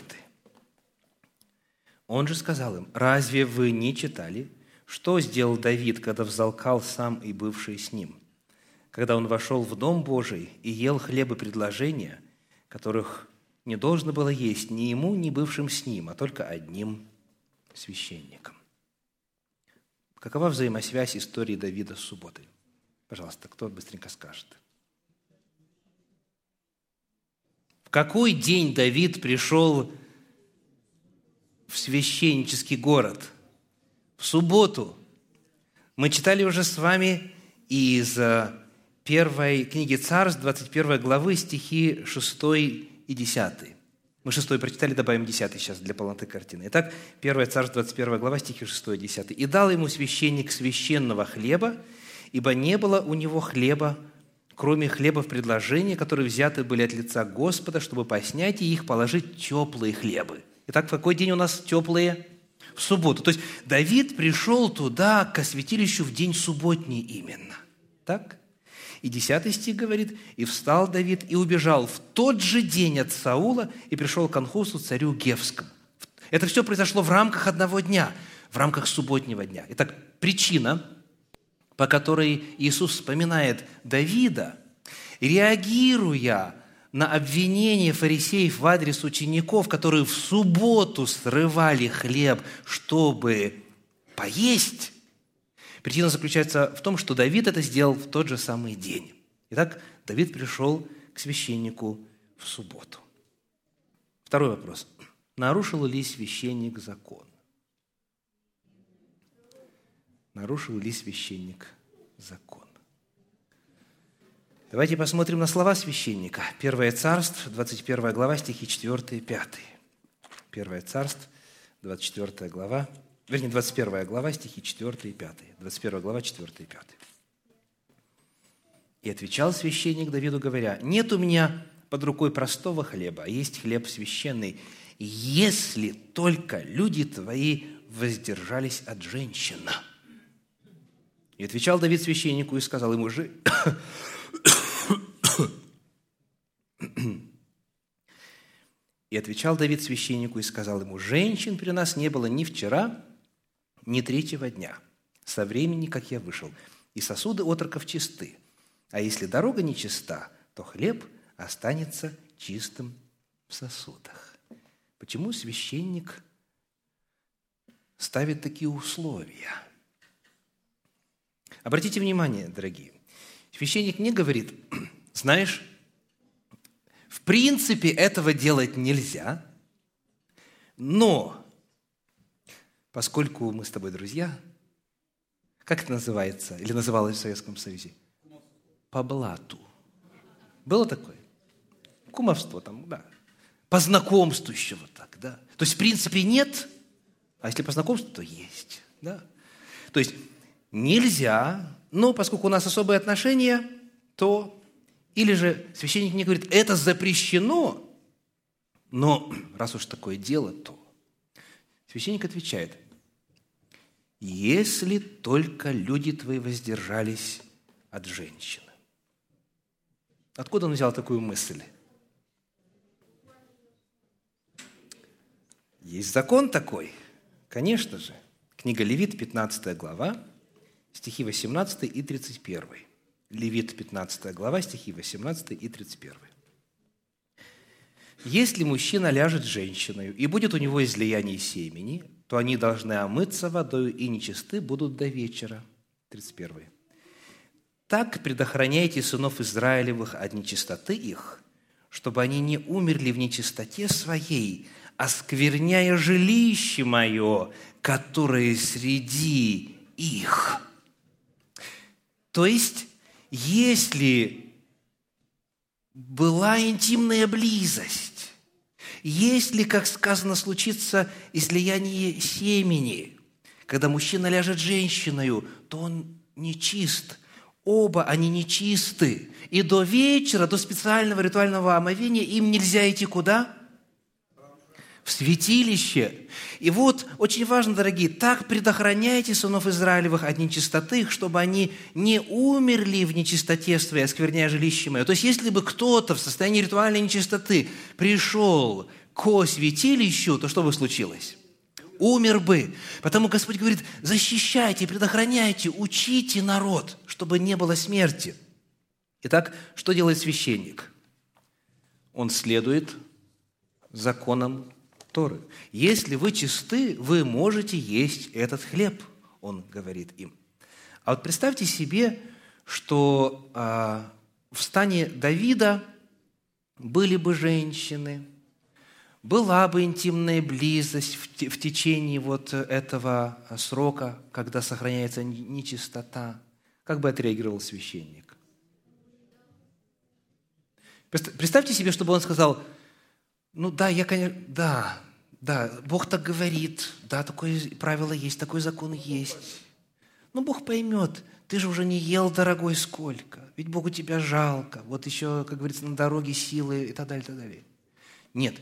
Он же сказал им, «Разве вы не читали, что сделал Давид, когда взалкал сам и бывший с ним? Когда он вошел в Дом Божий и ел хлебы предложения, которых не должно было есть ни ему, ни бывшим с ним, а только одним священником». Какова взаимосвязь истории Давида с субботой? Пожалуйста, кто быстренько скажет – В какой день Давид пришел в священнический город? В субботу. Мы читали уже с вами из э, первой книги Царств, 21 главы, стихи 6 и 10. Мы 6 прочитали, добавим 10 сейчас для полноты картины. Итак, 1 Царств, 21 глава, стихи 6 и 10. «И дал ему священник священного хлеба, ибо не было у него хлеба кроме хлеба в которые взяты были от лица Господа, чтобы по снятии их положить теплые хлебы. Итак, в какой день у нас теплые? В субботу. То есть Давид пришел туда, к святилищу, в день субботний именно. Так? И десятый стих говорит, «И встал Давид и убежал в тот же день от Саула и пришел к Анхусу, царю Гевскому». Это все произошло в рамках одного дня, в рамках субботнего дня. Итак, причина – по которой Иисус вспоминает Давида, реагируя на обвинение фарисеев в адрес учеников, которые в субботу срывали хлеб, чтобы поесть, причина заключается в том, что Давид это сделал в тот же самый день. Итак, Давид пришел к священнику в субботу. Второй вопрос. Нарушил ли священник закон? Нарушил ли священник закон. Давайте посмотрим на слова священника. Первое царство, 21 глава, стихи 4 и 5. Первое царство, 24 глава, вернее, 21 глава, стихи 4 и 5. 21 глава, 4 и 5. И отвечал священник Давиду, говоря, «Нет у меня под рукой простого хлеба, а есть хлеб священный, если только люди твои воздержались от женщины». И отвечал Давид священнику и сказал ему, же... И отвечал Давид священнику и сказал ему, «Женщин при нас не было ни вчера, ни третьего дня, со времени, как я вышел, и сосуды отроков чисты. А если дорога не чиста, то хлеб останется чистым в сосудах». Почему священник ставит такие условия – Обратите внимание, дорогие, священник не говорит, знаешь, в принципе этого делать нельзя, но поскольку мы с тобой друзья, как это называется, или называлось в Советском Союзе? По блату. Было такое? Кумовство там, да. По знакомству еще вот так, да. То есть, в принципе, нет, а если по знакомству, то есть, да. То есть, нельзя, но поскольку у нас особые отношения, то... Или же священник мне говорит, это запрещено, но раз уж такое дело, то... Священник отвечает, если только люди твои воздержались от женщины. Откуда он взял такую мысль? Есть закон такой, конечно же. Книга Левит, 15 глава, стихи 18 и 31. Левит, 15 глава, стихи 18 и 31. «Если мужчина ляжет с женщиной, и будет у него излияние семени, то они должны омыться водой и нечисты будут до вечера». 31. «Так предохраняйте сынов Израилевых от нечистоты их, чтобы они не умерли в нечистоте своей, оскверняя жилище мое, которое среди их». То есть, если была интимная близость, если, как сказано, случится излияние семени, когда мужчина ляжет женщиною, то он нечист. Оба они нечисты. И до вечера, до специального ритуального омовения им нельзя идти куда? В святилище. И вот, очень важно, дорогие, так предохраняйте сынов Израилевых от нечистоты, чтобы они не умерли в нечистоте своей, оскверняя жилище мое. То есть, если бы кто-то в состоянии ритуальной нечистоты пришел к святилищу, то что бы случилось? Умер бы. Потому Господь говорит, защищайте, предохраняйте, учите народ, чтобы не было смерти. Итак, что делает священник? Он следует законам Торы. Если вы чисты, вы можете есть этот хлеб, он говорит им. А вот представьте себе, что а, в стане Давида были бы женщины, была бы интимная близость в, в течение вот этого срока, когда сохраняется нечистота, как бы отреагировал священник? Представьте себе, чтобы он сказал – ну да, я, конечно, да, да, Бог так говорит, да, такое правило есть, такой закон есть. Но Бог поймет, ты же уже не ел, дорогой, сколько. Ведь Богу тебя жалко. Вот еще, как говорится, на дороге силы и так далее, и так далее. Нет,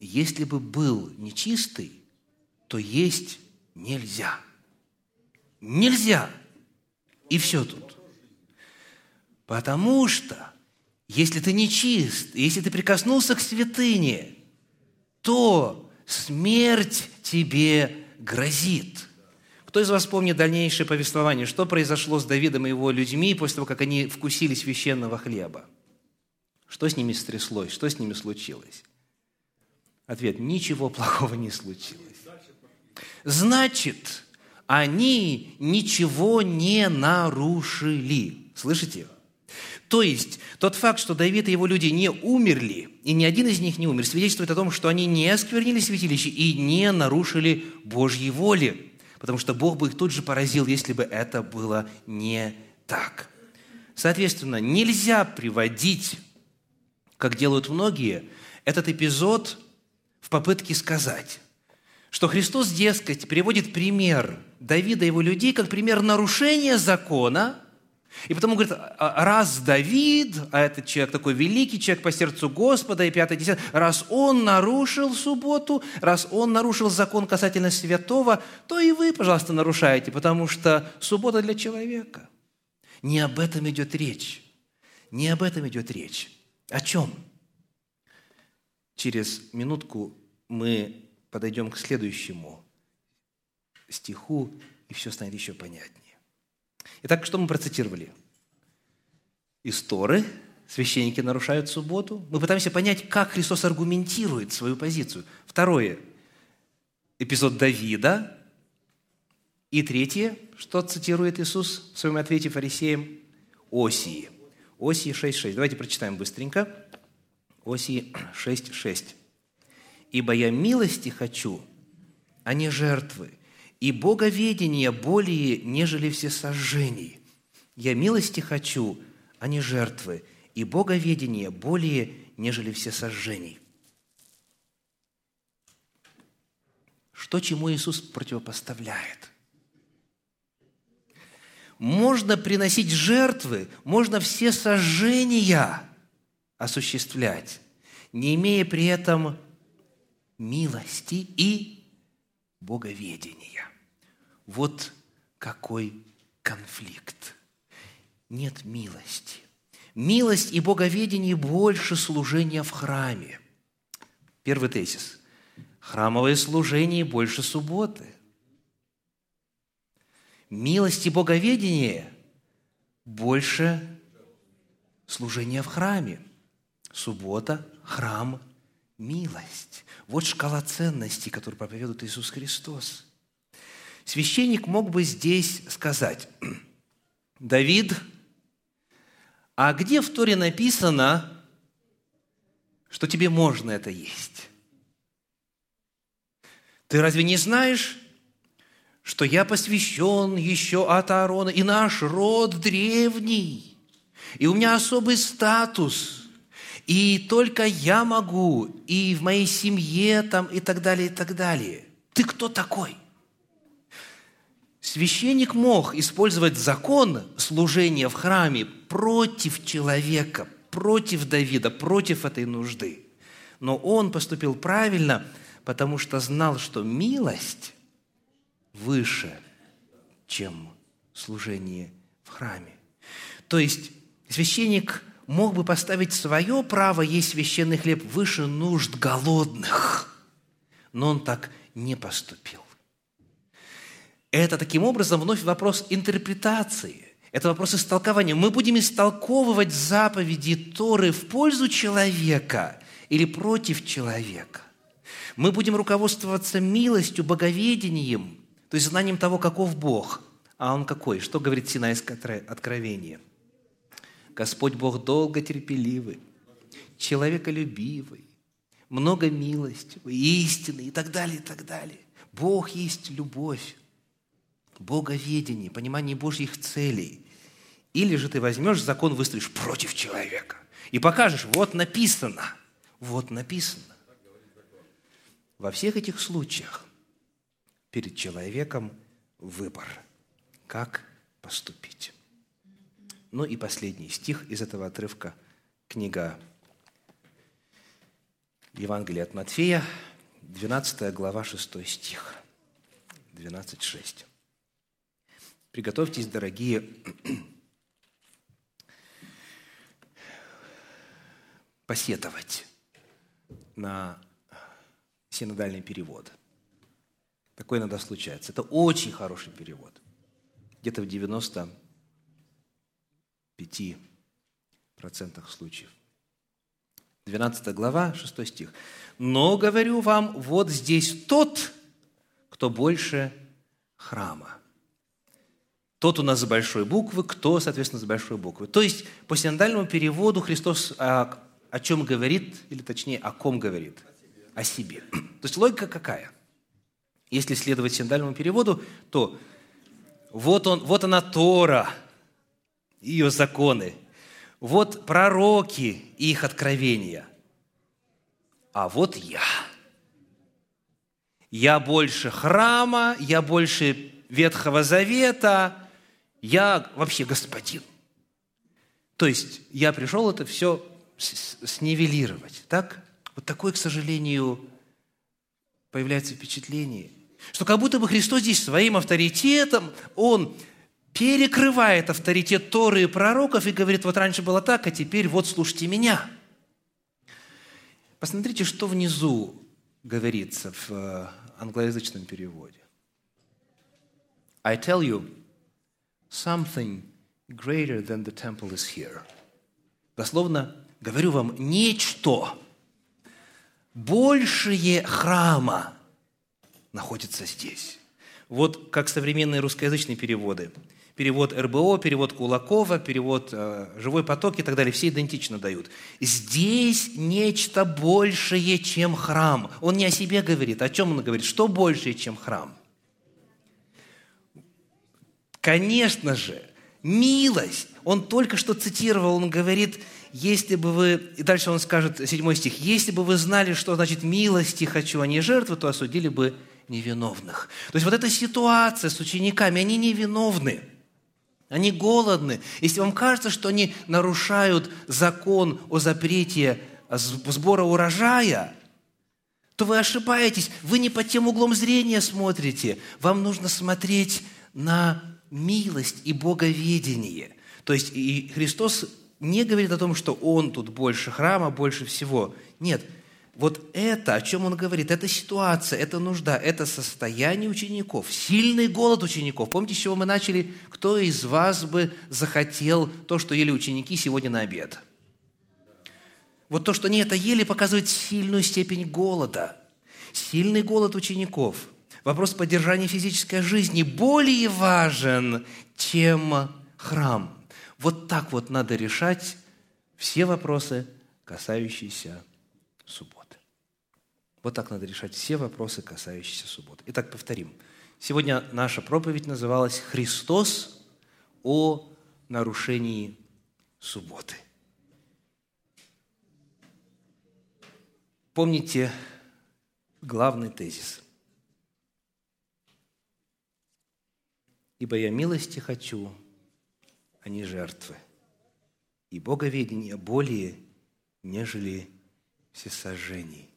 если бы был нечистый, то есть нельзя. Нельзя. И все тут. Потому что если ты нечист, если ты прикоснулся к святыне, то смерть тебе грозит. Кто из вас помнит дальнейшее повествование? Что произошло с Давидом и его людьми после того, как они вкусили священного хлеба? Что с ними стряслось? Что с ними случилось? Ответ – ничего плохого не случилось. Значит, они ничего не нарушили. Слышите? То есть, тот факт, что Давид и его люди не умерли, и ни один из них не умер, свидетельствует о том, что они не осквернили святилище и не нарушили Божьей воли, потому что Бог бы их тут же поразил, если бы это было не так. Соответственно, нельзя приводить, как делают многие, этот эпизод в попытке сказать, что Христос, дескать, приводит пример Давида и его людей как пример нарушения закона – и потому говорит, «А, а раз Давид, а этот человек такой великий, человек по сердцу Господа, и пятое, десятое, раз он нарушил субботу, раз он нарушил закон касательно святого, то и вы, пожалуйста, нарушаете, потому что суббота для человека. Не об этом идет речь. Не об этом идет речь. О чем? Через минутку мы подойдем к следующему стиху, и все станет еще понятнее. Итак, что мы процитировали? Из священники нарушают субботу. Мы пытаемся понять, как Христос аргументирует свою позицию. Второе – эпизод Давида. И третье, что цитирует Иисус в своем ответе фарисеям? Осии. Осии 6.6. Давайте прочитаем быстренько. Осии 6.6. «Ибо я милости хочу, а не жертвы, и боговедение более, нежели все сожжений. Я милости хочу, а не жертвы, и боговедение более, нежели все сожжений». Что чему Иисус противопоставляет? Можно приносить жертвы, можно все сожжения осуществлять, не имея при этом милости и боговедения. Вот какой конфликт. Нет милости. Милость и боговедение больше служения в храме. Первый тезис. Храмовое служение больше субботы. Милость и боговедение больше служения в храме. Суббота, храм, милость. Вот шкала ценностей, которую проповедует Иисус Христос – Священник мог бы здесь сказать, Давид, а где в Торе написано, что тебе можно это есть. Ты разве не знаешь, что я посвящен еще от Аарона, и наш род древний, и у меня особый статус, и только я могу, и в моей семье там, и так далее, и так далее. Ты кто такой? Священник мог использовать закон служения в храме против человека, против Давида, против этой нужды. Но он поступил правильно, потому что знал, что милость выше, чем служение в храме. То есть священник мог бы поставить свое право есть священный хлеб выше нужд голодных, но он так не поступил. Это таким образом вновь вопрос интерпретации. Это вопрос истолкования. Мы будем истолковывать заповеди Торы в пользу человека или против человека. Мы будем руководствоваться милостью, боговедением, то есть знанием того, каков Бог. А Он какой? Что говорит Синайское откровение? Господь Бог долго терпеливый, человеколюбивый, много милости, истины и так далее, и так далее. Бог есть любовь боговедение, понимание Божьих целей. Или же ты возьмешь закон, выставишь против человека и покажешь, вот написано, вот написано. Во всех этих случаях перед человеком выбор, как поступить. Ну и последний стих из этого отрывка, книга Евангелия от Матфея, 12 глава, 6 стих, 12.6. Приготовьтесь, дорогие, посетовать на синодальный перевод. Такое иногда случается. Это очень хороший перевод. Где-то в 95% случаев. 12 глава, 6 стих. «Но, говорю вам, вот здесь тот, кто больше храма. Тот у нас с большой буквы, кто, соответственно, с большой буквы. То есть по синодальному переводу Христос о, о чем говорит, или точнее, о ком говорит? О себе. То есть логика какая? Если следовать синодальному переводу, то вот, он, вот она Тора, ее законы, вот пророки и их откровения, а вот я. Я больше храма, я больше Ветхого Завета, я вообще господин. То есть я пришел это все снивелировать. Так? Вот такое, к сожалению, появляется впечатление, что как будто бы Христос здесь своим авторитетом, Он перекрывает авторитет Торы и пророков и говорит, вот раньше было так, а теперь вот слушайте меня. Посмотрите, что внизу говорится в э, англоязычном переводе. I tell you, something greater than the temple is here. Дословно, говорю вам, нечто большее храма находится здесь. Вот как современные русскоязычные переводы. Перевод РБО, перевод Кулакова, перевод э, «Живой поток» и так далее. Все идентично дают. Здесь нечто большее, чем храм. Он не о себе говорит. О чем он говорит? Что большее, чем храм? Конечно же, милость. Он только что цитировал, он говорит, если бы вы, и дальше он скажет, седьмой стих, если бы вы знали, что значит милости хочу, а не жертвы, то осудили бы невиновных. То есть вот эта ситуация с учениками, они невиновны. Они голодны. Если вам кажется, что они нарушают закон о запрете сбора урожая, то вы ошибаетесь. Вы не под тем углом зрения смотрите. Вам нужно смотреть на милость и боговедение. То есть и Христос не говорит о том, что Он тут больше храма, больше всего. Нет, вот это, о чем Он говорит, это ситуация, это нужда, это состояние учеников, сильный голод учеников. Помните, с чего мы начали? Кто из вас бы захотел то, что ели ученики сегодня на обед? Вот то, что они это ели, показывает сильную степень голода. Сильный голод учеников – Вопрос поддержания физической жизни более важен, чем храм. Вот так вот надо решать все вопросы, касающиеся субботы. Вот так надо решать все вопросы, касающиеся субботы. Итак, повторим. Сегодня наша проповедь называлась «Христос о нарушении субботы». Помните главный тезис. «Ибо я милости хочу, а не жертвы, и боговедение более, нежели всесожжений».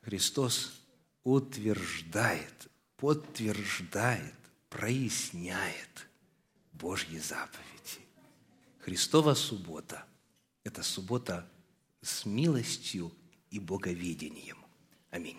Христос утверждает, подтверждает, проясняет Божьи заповеди. Христова суббота – это суббота с милостью и боговедением. Аминь.